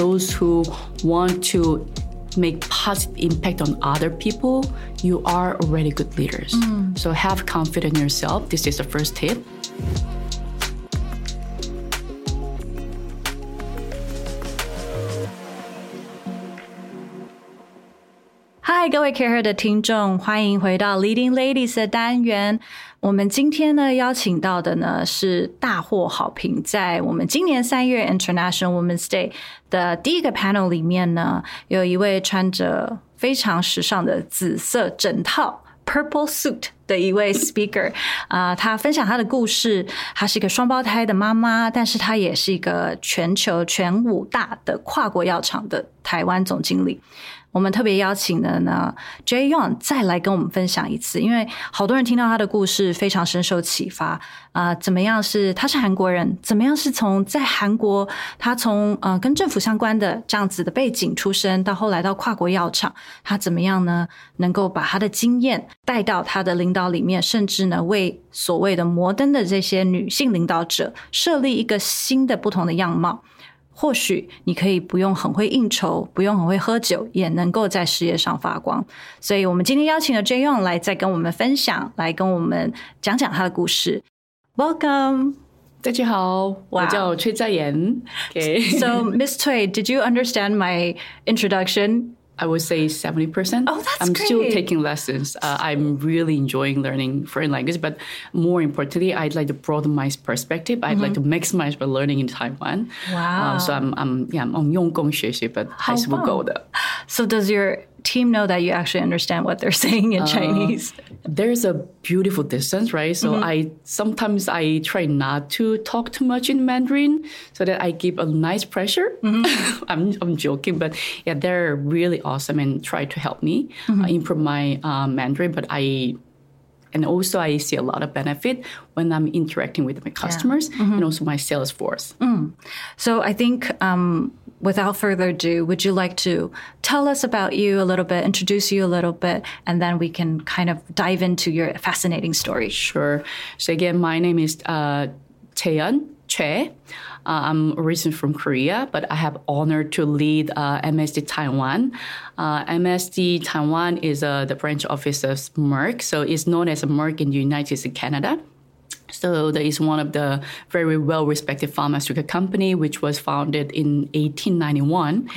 those who want to make positive impact on other people, you are already good leaders. So have confidence in yourself. This is the first tip. 嗨，各位 Care 的听众，欢迎回到 Leading Ladies 的单元。 我们今天呢邀请到的呢是大获好评，在我们今年三月 International Women's Day 的第一个 panel 里面呢，有一位穿着非常时尚的紫色整套 purple suit 的一位 speaker 啊、她分享她的故事。她是一个双胞胎的妈妈，但是她也是一个全球全五大的跨国药厂的台湾总经理。我们特别邀请的呢，Jay Young 再来跟我们分享一次，因为好多人听到他的故事非常深受启发啊、怎么样是他是韩国人，怎么样是从在韩国他从呃跟政府相关的这样子的背景出身，到后来到跨国药厂，他怎么样呢？能够把他的经验带到他的领导里面，甚至呢为所谓的摩登的这些女性领导者设立一个新的不同的样貌。或许你可以不用很会应酬不用很会喝酒也能够在事业上发光。所以我们今天邀请了 jayon 来再跟我们分享来跟我们讲讲他的故事。Welcome 大家好我叫崔在妍。Ok so miss twey did you understand my introduction? I would say 70%. Oh, that's I'm still great. taking lessons. Uh, I'm really enjoying learning foreign language, but more importantly, I'd like to broaden my perspective. I'd like to maximize my learning in Taiwan. Mm-hmm. Wow. Uh, so I'm, I'm, yeah, I'm 用功学习, but 还是不够的. So, does your team know that you actually understand what they're saying in Chinese? There's a beautiful distance, right? So Mm-hmm. I sometimes I try not to talk too much in Mandarin so that I give a nice pressure. Mm-hmm. I'm, I'm joking, but yeah, they're really awesome and try to help me Mm-hmm. uh, improve my uh, Mandarin. But I and also I see a lot of benefit when I'm interacting with my customers Mm-hmm. and also my sales force. So I think, um, without further ado, would you like to tell us about you a little bit, introduce you a little bit, and then we can kind of dive into your fascinating story? Sure. So again, my name is uh, Jae Yeon Choi. Uh, I'm originally from Korea, but I have honor to lead uh, MSD Taiwan. Uh, MSD Taiwan is uh, the branch office of Merck, so it's known as a Merck in the United States and Canada. So that is one of the very well-respected pharmaceutical company, which was founded in 1891.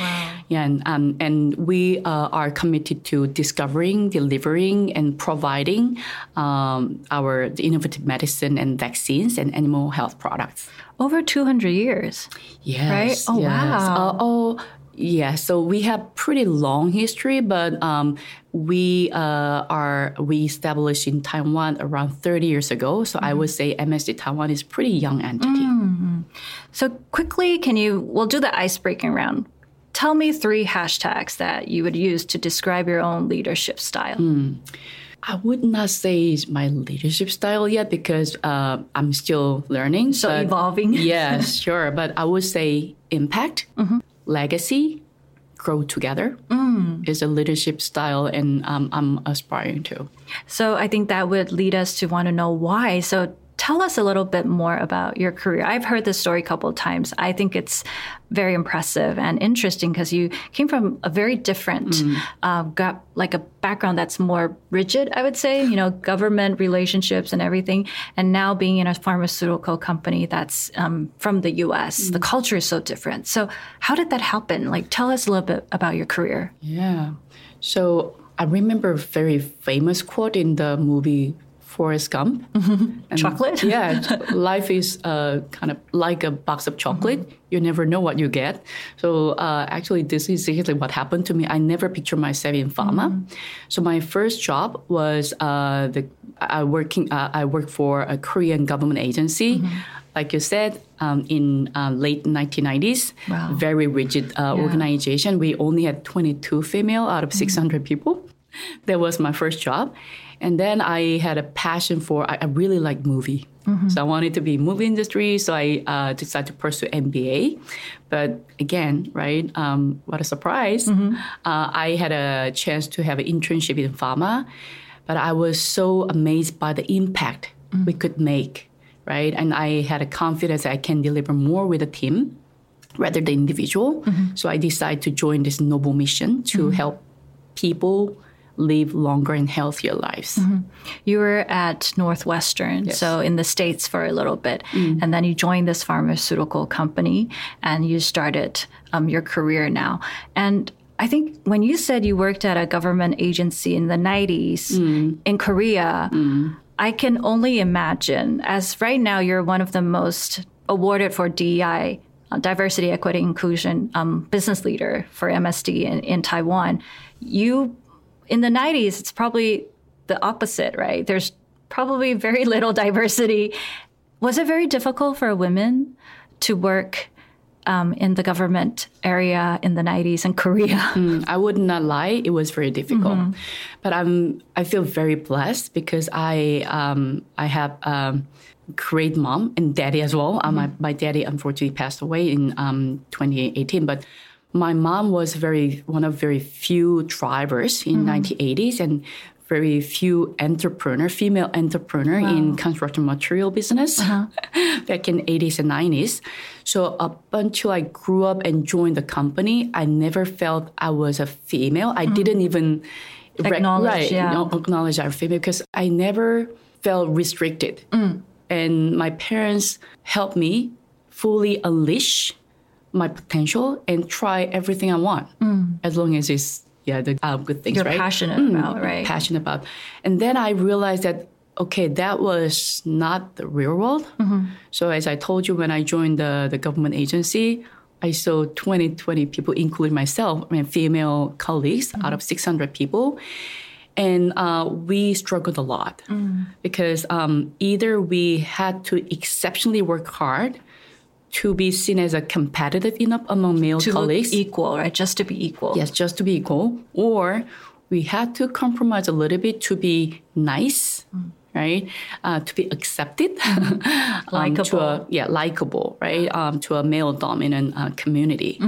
Yeah, and, um, and we uh, are committed to discovering, delivering, and providing um, our the innovative medicine and vaccines and animal health products. Over 200 years. Yes. Right? Oh, yes. wow. Uh, oh, yeah. So we have pretty long history, but um, we uh, are we established in Taiwan around 30 years ago. So I would say MSD Taiwan is pretty young entity. So quickly, can you, we'll do the ice breaking round. Tell me three hashtags that you would use to describe your own leadership style. I would not say it's my leadership style yet because uh, I'm still learning. So evolving. yeah, sure. But I would say impact, legacy, grow together is a leadership style, and um, I'm aspiring to. So I think that would lead us to want to know why. So tell us a little bit more about your career. I've heard this story a couple of times. I think it's very impressive and interesting because you came from a very different, uh, got like a background that's more rigid, I would say, you know, government relationships and everything. And now being in a pharmaceutical company that's um, from the US, the culture is so different. So how did that happen? Like, tell us a little bit about your career. Yeah. So I remember a very famous quote in the movie Forrest Gump. And Chocolate? yeah, life is uh, kind of like a box of chocolate. You never know what you get. So uh, actually, this is exactly what happened to me. I never pictured myself in pharma. So my first job was uh, the I working uh, I worked for a Korean government agency. Like you said, um, in uh, late 1990s, Wow. very rigid uh, organization. We only had 22 female out of 600 people. That was my first job. And then I had a passion for, I, I really like movie. So I wanted to be movie industry. So I uh, decided to pursue MBA. But again, right, um, what a surprise. Uh, I had a chance to have an internship in pharma. But I was so amazed by the impact we could make, right? And I had a confidence that I can deliver more with a team rather than individual. So I decided to join this noble mission to help people live longer and healthier lives. You were at Northwestern, so in the States for a little bit. And then you joined this pharmaceutical company and you started um, your career now. And I think when you said you worked at a government agency in the 90s in Korea, I can only imagine, as right now you're one of the most awarded for DEI, uh, diversity, equity, inclusion um, business leader for MSD in, in Taiwan. You, in the 90s, it's probably the opposite, right? There's probably very little diversity. Was it very difficult for women to work um, in the government area in the 90s in Korea? I would not lie; it was very difficult. But I'm I feel very blessed because I um, I have um, great mom and daddy as well. Uh, my my daddy unfortunately passed away in um, 2018, but my mom was very one of very few drivers in mm-hmm. 1980s and very few entrepreneur, female entrepreneur in construction material business uh-huh. back in 80s and 90s. So up until I grew up and joined the company, I never felt I was a female. I mm-hmm. didn't even rec- Acknowledge, right, yeah. know, acknowledge I'm female because I never felt restricted. Mm. And my parents helped me fully unleash my potential and try everything I want, as long as it's yeah the uh, good things. You're right? passionate about, right? passionate about. And then I realized that okay, that was not the real world. Mm-hmm. So as I told you when I joined the, the government agency, I saw 20, 20 people, including myself, I mean, female colleagues Mm-hmm. out of 600 people. And uh, we struggled a lot Mm. because um, either we had to exceptionally work hard to be seen as a competitive enough among male to colleagues. equal, right? Just to be equal. Yes, just to be equal. Or we had to compromise a little bit to be nice, right? Uh, to be accepted, um, to Likeable. a, yeah, likable, right? Um, to a male dominant uh, community.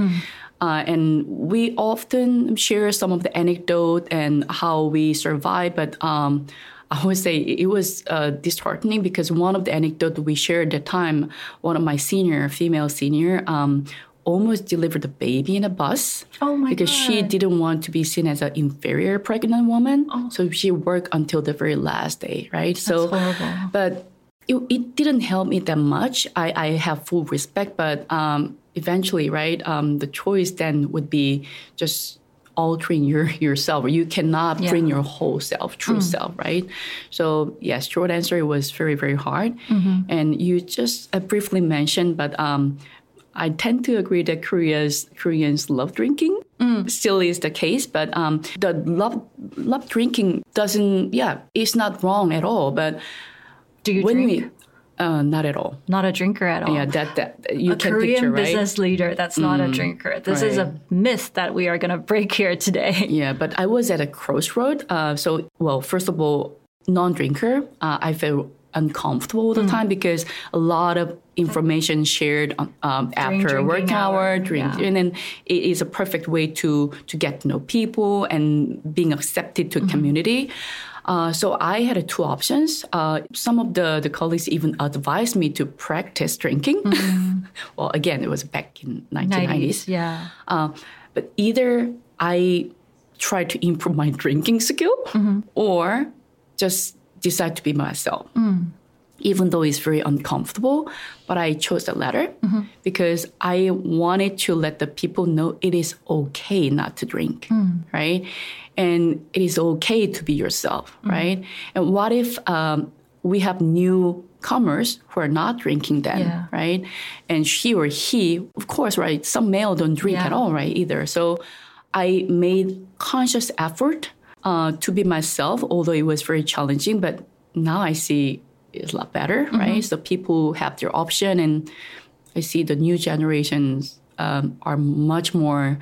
Uh, and we often share some of the anecdote and how we survive, but um, I would say it was uh, disheartening because one of the anecdotes we shared at the time, one of my senior, female senior, um, almost delivered a baby in a bus. Oh my Because she didn't want to be seen as an inferior pregnant woman. So she worked until the very last day, right? so, horrible. but it, it didn't help me that much. I, I have full respect, but um, eventually, right, um, the choice then would be just altering your yourself. You cannot Yeah. bring your whole self, true self, right? So yes, short answer, it was very, very hard. And you just uh, briefly mentioned, but um, I tend to agree that Korea's Koreans love drinking. Still is the case, but um, the love love drinking doesn't. Yeah, it's not wrong at all. But Do you when drink? we, uh, not at all. not a drinker at all. Yeah, that that you a can Korean picture, right? Mm, business leader that's not a drinker. This is a myth that we are going to break here today. Yeah, but I was at a crossroad. Uh, so, well, first of all, non-drinker, uh, I felt uncomfortable all the Mm. time because a lot of information shared um, after drinking work hour, drink, yeah. and then it is a perfect way to to get to know people and being accepted Mm-hmm. to community. Uh, so I had two options. Uh, some of the, the colleagues even advised me to practice drinking. well, again, it was back in 1990s. 90s, yeah. Uh, but either I try to improve my drinking skill or just decide to be myself. Even though it's very uncomfortable, but I chose the latter because I wanted to let the people know it is okay not to drink, right? And it is okay to be yourself, right? And what if um, we have newcomers who are not drinking then, Yeah. right? And she or he, of course, right? Some male don't drink Yeah. at all, right? Either. So I made conscious effort uh, to be myself, although it was very challenging. But now I see it's a lot better, Mm-hmm. right? So people have their option, and I see the new generations um, are much more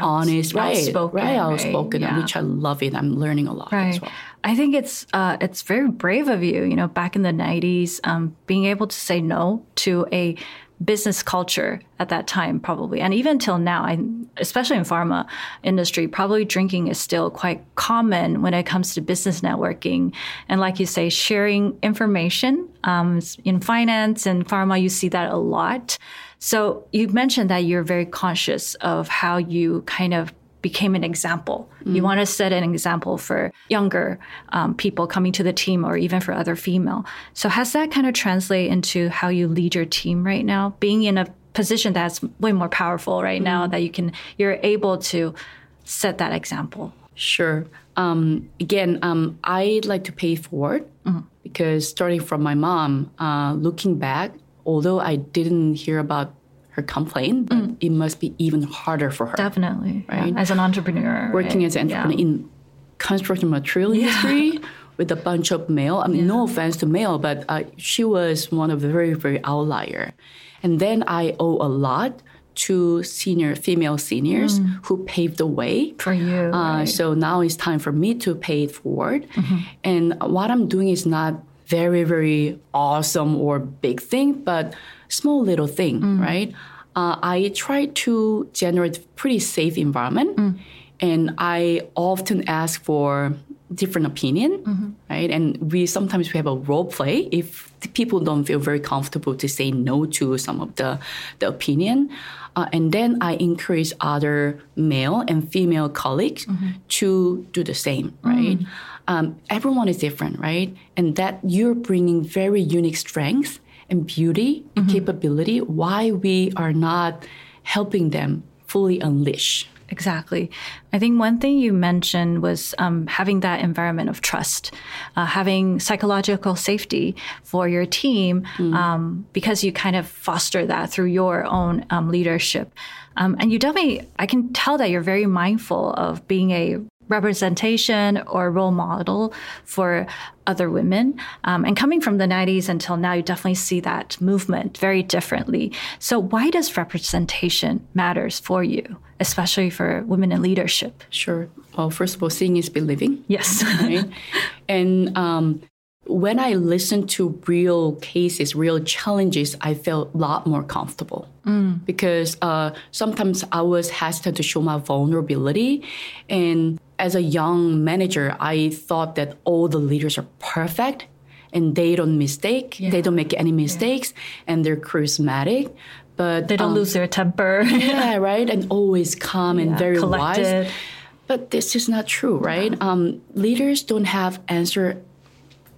honest, right? outspoken, right, right? outspoken, Yeah. which I love it. I'm learning a lot Right. as well. I think it's uh, it's very brave of you. You know, back in the '90s, um, being able to say no to a business culture at that time, probably, and even till now, I, especially in pharma industry, probably drinking is still quite common when it comes to business networking. And like you say, sharing information um, in finance and pharma, you see that a lot. So you mentioned that you're very conscious of how you kind of became an example. Mm. You want to set an example for younger um, people coming to the team or even for other female. So has that kind of translate into how you lead your team right now? Being in a position that's way more powerful right mm. now that you can you're able to set that example. Sure. Um, again, um, I like to pay forward mm. because starting from my mom, uh, looking back, although I didn't hear about her complaint, but mm. it must be even harder for her. Definitely, right? Yeah. As an entrepreneur, working right? as an entrepreneur yeah. in construction material yeah. industry with a bunch of male. I mean, no offense to male, but uh, she was one of the very, very outlier. And then I owe a lot to senior female seniors mm. who paved the way for you. Uh, right. So now it's time for me to pay it forward. Mm-hmm. And what I'm doing is not very, very awesome or big thing, but small little thing, mm. right? Uh, I try to generate pretty safe environment, mm. and I often ask for different opinion, mm-hmm. right? And we sometimes we have a role play if people don't feel very comfortable to say no to some of the the opinion. Uh, and then I encourage other male and female colleagues mm-hmm. to do the same, right? Mm. Um, everyone is different, right? And that you're bringing very unique strengths and beauty and mm-hmm. capability why we are not helping them fully unleash Exactly. I think one thing you mentioned was um, having that environment of trust, uh, having psychological safety for your team, mm. um, because you kind of foster that through your own um, leadership. Um, and you definitely, I can tell that you're very mindful of being a representation or role model for other women. Um, and coming from the 90s until now, you definitely see that movement very differently. So why does representation matters for you, especially for women in leadership? Sure. Well, first of all, seeing is believing. Yes. Right? and um, when I listen to real cases, real challenges, I felt a lot more comfortable mm. because uh, sometimes I was hesitant to show my vulnerability. And as a young manager, I thought that all the leaders are perfect and they don't mistake, yeah. they don't make any mistakes, yeah. and they're charismatic. But they don't um, lose their temper. yeah, right, and always calm yeah, and very collected. wise. But this is not true, right? Um, leaders don't have answer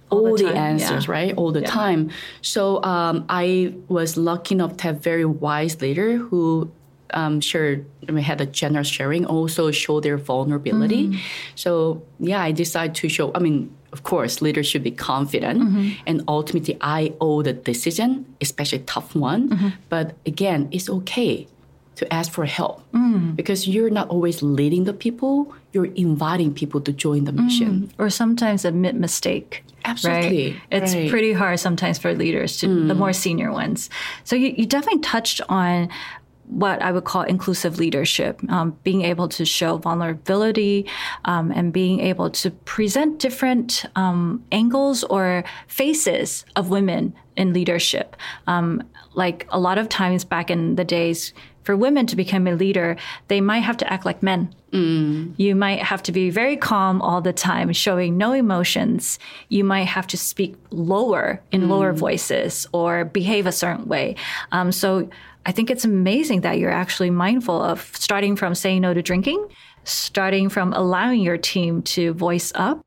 all, all the, the, answers, yeah. right? All the yeah. time. So um, I was lucky enough to have very wise leader who um, shared, I mean, had a generous sharing, also show their vulnerability. Mm-hmm. So yeah, I decided to show. I mean, of course, leaders should be confident, mm-hmm. and ultimately, I owe the decision, especially tough one. Mm-hmm. But again, it's okay to ask for help mm. because you're not always leading the people you're inviting people to join the mission mm. or sometimes admit mistake absolutely right? it's right. pretty hard sometimes for leaders to mm. the more senior ones so you, you definitely touched on what I would call inclusive leadership, um, being able to show vulnerability um, and being able to present different um, angles or faces of women in leadership. Um, like a lot of times back in the days, for women to become a leader, they might have to act like men. Mm. You might have to be very calm all the time, showing no emotions. You might have to speak lower in mm. lower voices or behave a certain way. Um, so I think it's amazing that you're actually mindful of starting from saying no to drinking, starting from allowing your team to voice up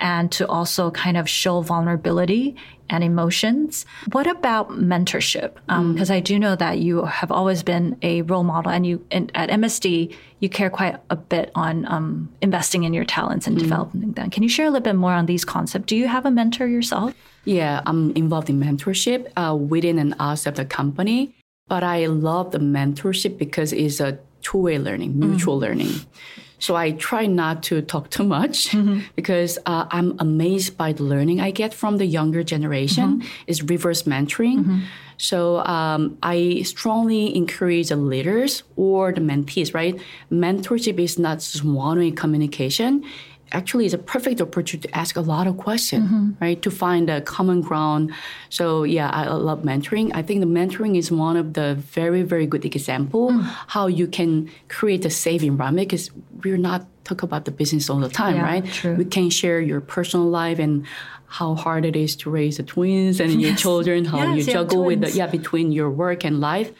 and to also kind of show vulnerability and emotions. What about mentorship? Because um, mm. I do know that you have always been a role model, and you in, at MSD you care quite a bit on um, investing in your talents and mm. developing them. Can you share a little bit more on these concepts? Do you have a mentor yourself? Yeah, I'm involved in mentorship uh, within and outside of the company. But I love the mentorship because it's a two-way learning, mutual mm. learning. So I try not to talk too much mm-hmm. because uh, I'm amazed by the learning I get from the younger generation. Mm-hmm. Is reverse mentoring. Mm-hmm. So um, I strongly encourage the leaders or the mentees. Right, mentorship is not just one-way communication actually is a perfect opportunity to ask a lot of questions, mm-hmm. right? To find a common ground. So yeah, I love mentoring. I think the mentoring is one of the very, very good example mm. how you can create a safe environment because we're not talk about the business all the time, yeah, right? True. We can share your personal life and how hard it is to raise the twins and yes. your children, how yes, you juggle with the yeah between your work and life.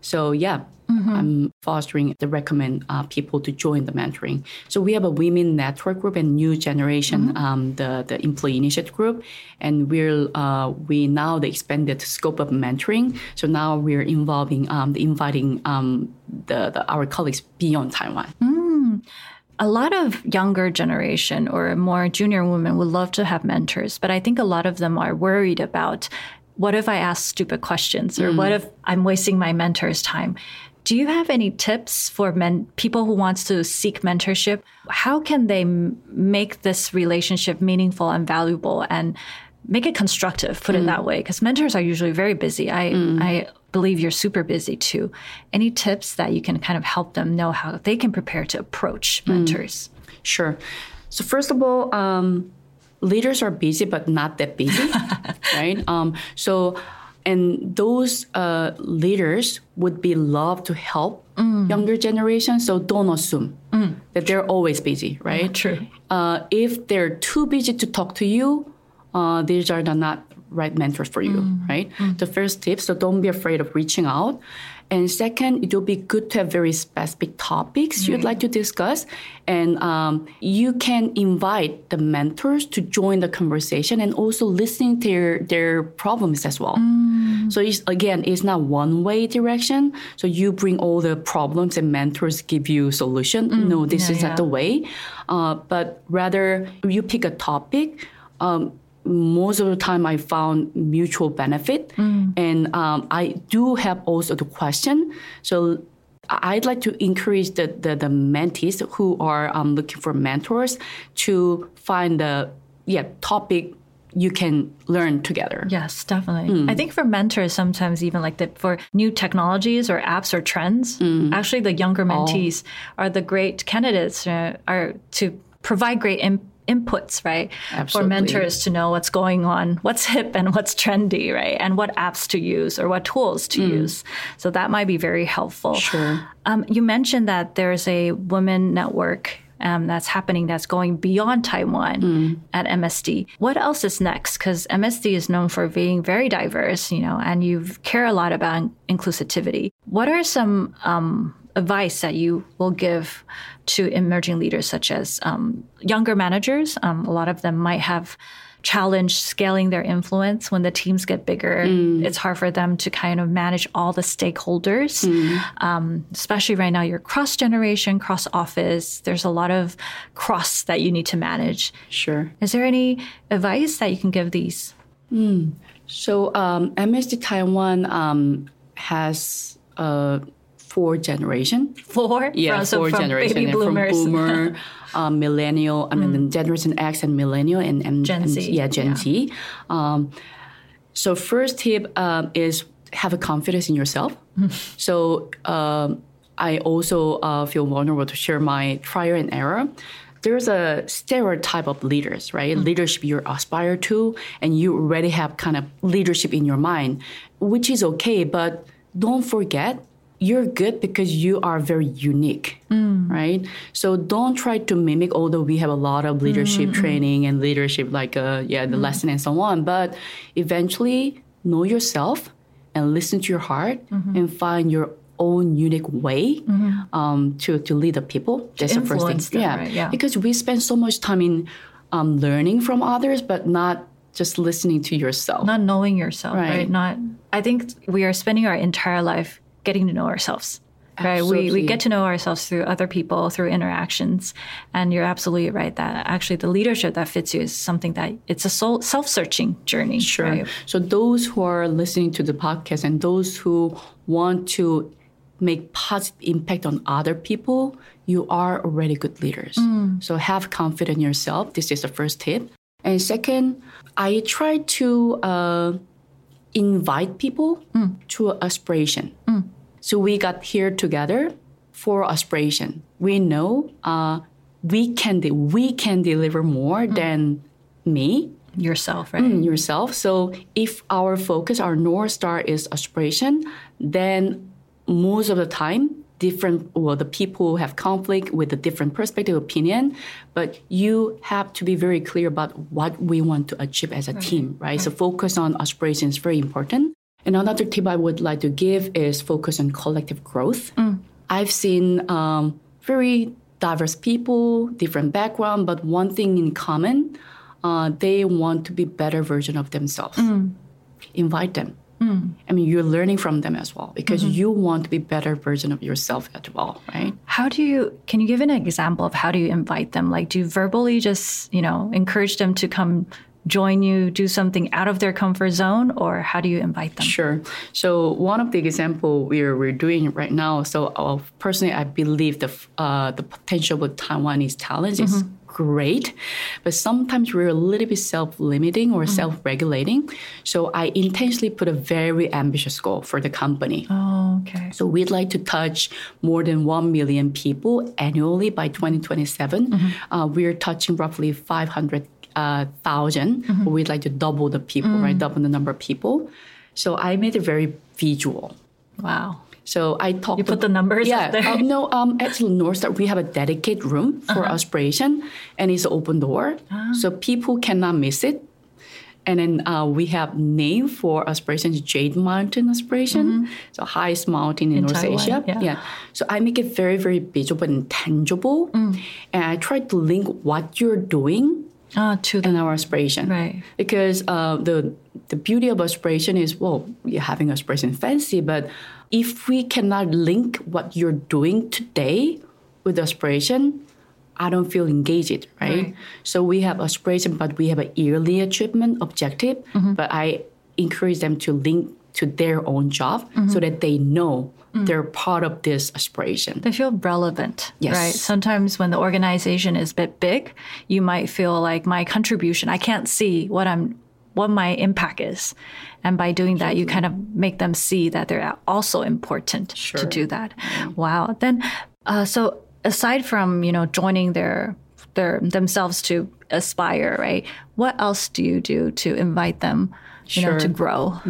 So yeah, I'm fostering the recommend uh, people to join the mentoring. So we have a women network group and new generation, um, the the employee initiative group, and we're uh, we now the expanded scope of mentoring. So now we're involving um, the inviting um, the, the our colleagues beyond Taiwan. a lot of younger generation or more junior women would love to have mentors, but I think a lot of them are worried about what if I ask stupid questions or what if I'm wasting my mentor's time? Do you have any tips for men, people who wants to seek mentorship? How can they m- make this relationship meaningful and valuable and make it constructive? Put it that way, because mentors are usually very busy. I I believe you're super busy too. Any tips that you can kind of help them know how they can prepare to approach mentors? Sure. So first of all, um, leaders are busy, but not that busy, right? Um, so, and those uh, leaders would be love to help younger generation. So don't assume that they're always busy, right? True. Uh, if they're too busy to talk to you, uh, these are the not right mentors for you, right? The first tip, so don't be afraid of reaching out. And second, it will be good to have very specific topics you'd like to discuss. And um, you can invite the mentors to join the conversation and also listening to their, their problems as well. So it's, again, it's not one way direction. So you bring all the problems and mentors give you solution. no, this yeah, is yeah. not the way. Uh, but rather you pick a topic. Um, most of the time I found mutual benefit. And um, I do have also the question. So I'd like to encourage the, the, the mentees who are um, looking for mentors to find the yeah topic you can learn together. Yes, definitely. I think for mentors, sometimes even like that for new technologies or apps or trends, actually the younger mentees are the great candidates uh, are to provide great im- inputs, right? For mentors to know what's going on, what's hip and what's trendy, right? And what apps to use or what tools to use. So that might be very helpful. Sure. Um, you mentioned that there's a women network um, that's happening that's going beyond Taiwan at MSD. What else is next? Because MSD is known for being very diverse, you know, and you care a lot about inclusivity. What are some um, advice that you will give to emerging leaders, such as um, younger managers? Um, a lot of them might have challenge scaling their influence when the teams get bigger. It's hard for them to kind of manage all the stakeholders. Um, especially right now, you're cross generation, cross office. There's a lot of cross that you need to manage. Sure. Is there any advice that you can give these? So um, MSD Taiwan um, has uh, four generation. Four? Yeah, From- so four from generation baby and boomers. from boomer, um, millennial, I mean then Generation X and millennial and, and Gen and- Z, yeah, Gen yeah. Z. Um, so first tip um, is have a confidence in yourself. so um, I also uh, feel vulnerable to share my trial and error. There's a stereotype of leaders, right? Leadership you aspire to, and you already have kind of leadership in your mind, which is okay. But don't forget, you're good because you are very unique, right? So don't try to mimic. Although we have a lot of leadership training and leadership, like uh, yeah, the lesson and so on. But eventually, know yourself and listen to your heart and find your own unique way um, to to lead the people. That's the first thing. them, right? Yeah. because we spend so much time in um, learning from others, but not just listening to yourself. Not knowing yourself, right. Right. Not. I think we are spending our entire life getting to know ourselves. Right. We, we get to know ourselves through other people, through interactions. And you're absolutely right that actually the leadership that fits you is something that it's a soul, self-searching journey. Sure. right? So those who are listening to the podcast and those who want to make positive impact on other people, you are already good leaders. So have confidence in yourself. This is the first tip. And second, I try to uh, invite people to aspiration. So we got here together for aspiration. We know uh, we can de- we can deliver more mm. than me Yourself, right? in yourself. So if our focus, our north star is aspiration, then most of the time, different well, the people have conflict with a different perspective, opinion, but you have to be very clear about what we want to achieve as a mm. team, right? So focus on aspiration is very important. And another tip I would like to give is focus on collective growth. I've seen um, very diverse people, different background, but one thing in common, uh, they want to be better version of themselves. Invite them. I mean, you're learning from them as well because you want to be better version of yourself as well, right? How do you, can you give an example of how do you invite them? Like, do you verbally just, you know, encourage them to come join you, do something out of their comfort zone, or how do you invite them? Sure. So one of the example we're we're doing right now. So uh, personally, I believe the uh, the potential with Taiwanese talents is great, but sometimes we're a little bit self-limiting or self-regulating. So I intentionally put a very ambitious goal for the company. Oh, okay. So we'd like to touch more than 1 million people annually by 2027. Uh, we're touching roughly 500,000. Uh, thousand. We'd like to double the people, right? Double the number of people. So I made it very visual. Wow. So I talked. You put the numbers yeah, up there? um, no, um, actually, North Star, we have a dedicated room for aspiration, and it's an open door, so people cannot miss it. And then uh, we have name for aspiration, Jade Mountain Aspiration, so highest mountain in, In North Taiwan, Asia. yeah. So I make it very, very visual and tangible, and I try to link what you're doing Ah, to the, our aspiration. Right. Because uh, the the beauty of aspiration is well, you're having aspiration fancy, but if we cannot link what you're doing today with aspiration, I don't feel engaged, right? Right. So we have aspiration, but we have a yearly achievement objective. Mm-hmm. But I encourage them to link to their own job Mm-hmm. so that they know Mm. they're part of this aspiration. they feel relevant, Yes. right? Sometimes when the organization is a bit big, you might feel like my contribution, I can't see what I'm, what my impact is. And by doing that, you kind of make them see that they're also important to do that. Wow. Then, uh, so aside from, you know, joining their, their, themselves to aspire, right? What else do you do to invite them, you know, to Sure. grow?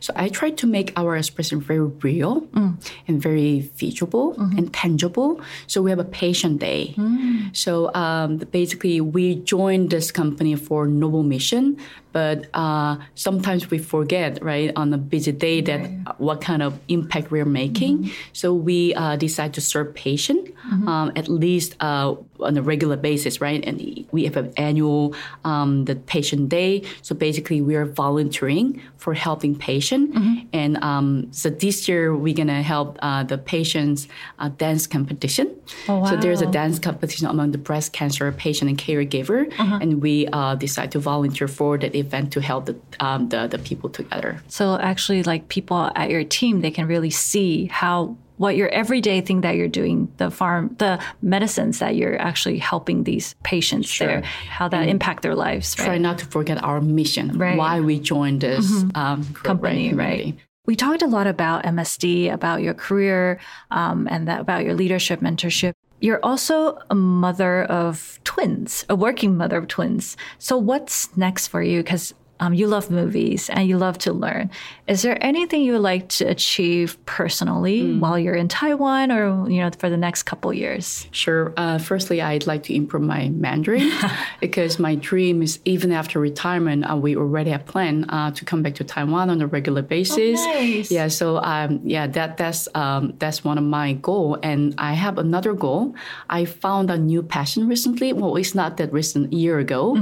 So I try to make our expression very real Mm. and very visible Mm-hmm. and tangible. So we have a patient day. Mm. So um, basically, we joined this company for noble mission, but uh, sometimes we forget, right, on a busy day that uh, what kind of impact we're making. Mm-hmm. So we uh, decide to serve patient um, at least uh, on a regular basis, right? And we have an annual um, the patient day. So basically, we are volunteering for helping patient. Mm-hmm. And um, so this year we're gonna help uh, the patients uh, dance competition. Oh, wow. So there's a dance competition among the breast cancer patient and caregiver, Uh-huh. and we uh, decide to volunteer for that event to help the um, the, the people together. So actually, like people at your team, they can really see how what your everyday thing that you're doing, the farm, the medicines that you're actually helping these patients there, how that impact their lives. Try Right? not to forget our mission, Right. Mm-hmm. why we joined this um, group, Company, right? We talked a lot about MSD, about your career, um, and that about your leadership mentorship. You're also a mother of twins, a working mother of twins. So what's next for you? Because um, you love movies and you love to learn. Is there anything you would like to achieve personally Mm. while you're in Taiwan, or you know, for the next couple years? Sure. Uh, firstly, I'd like to improve my Mandarin because my dream is even after retirement, uh, we already have planned uh, to come back to Taiwan on a regular basis. nice. Yeah. So um, yeah, that that's um, that's one of my goal, and I have another goal. I found a new passion recently. Well, it's not that recent. A year ago,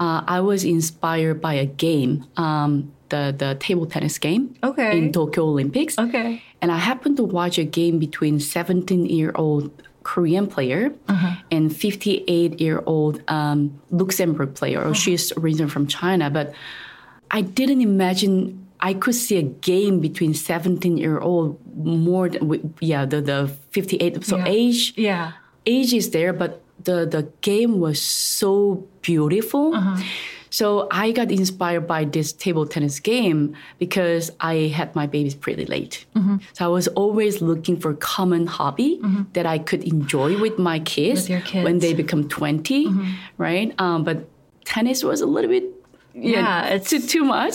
uh, I was inspired by a game. Um, the, the table tennis game Okay. in Tokyo Olympics. Okay. And I happened to watch a game between 17 year old Korean player and 58 year old um, Luxembourg player. Oh. She's originally from China, but I didn't imagine I could see a game between 17 year old more than, yeah, the, the 58. So Yeah. age, Yeah. age is there, but the, the game was so beautiful. So I got inspired by this table tennis game because I had my babies pretty late. So I was always looking for a common hobby that I could enjoy with my kids, With kids. when they become 20, right? Um, but tennis was a little bit Yeah, it's- too, too much.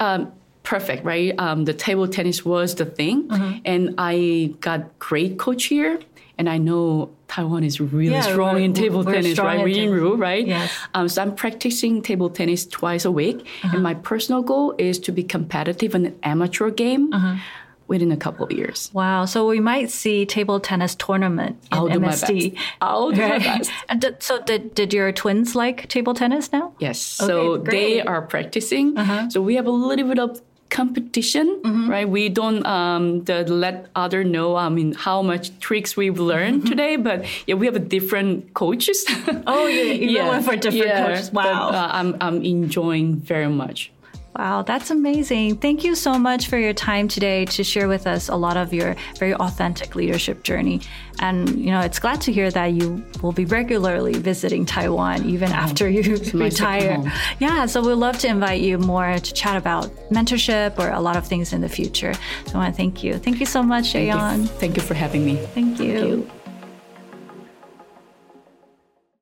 Um, perfect, right? Um, the table tennis was the thing, and I got great coach here, and I know Taiwan is really Yeah, strong in table tennis, strong right? We in Ru, right? Yes. Um, so I'm practicing table tennis twice a week, Uh-huh. and my personal goal is to be competitive in an amateur game Uh-huh. within a couple of years. Wow. So we might see table tennis tournament in I'll do my MSD. best. I'll do my best. And did, so did, did your twins like table tennis now? Yes. so Okay, they great. Uh-huh. are practicing. So we have a little bit of competition, Mm-hmm. right? We don't um, the, let other know. I mean, how much tricks we've learned today, but yeah, we have a different coaches. Oh, yeah. yeah, went for different yeah, coaches. but, Wow. uh, I'm I'm enjoying very much. Wow, that's amazing. Thank you so much for your time today to share with us a lot of your very authentic leadership journey. And, you know, it's glad to hear that you will be regularly visiting Taiwan even oh, after you nice retire. home. Yeah, so we'd love to invite you more to chat about mentorship or a lot of things in the future. So I want to thank you. Thank you so much, Ayan. Thank you for having me. Thank you. you.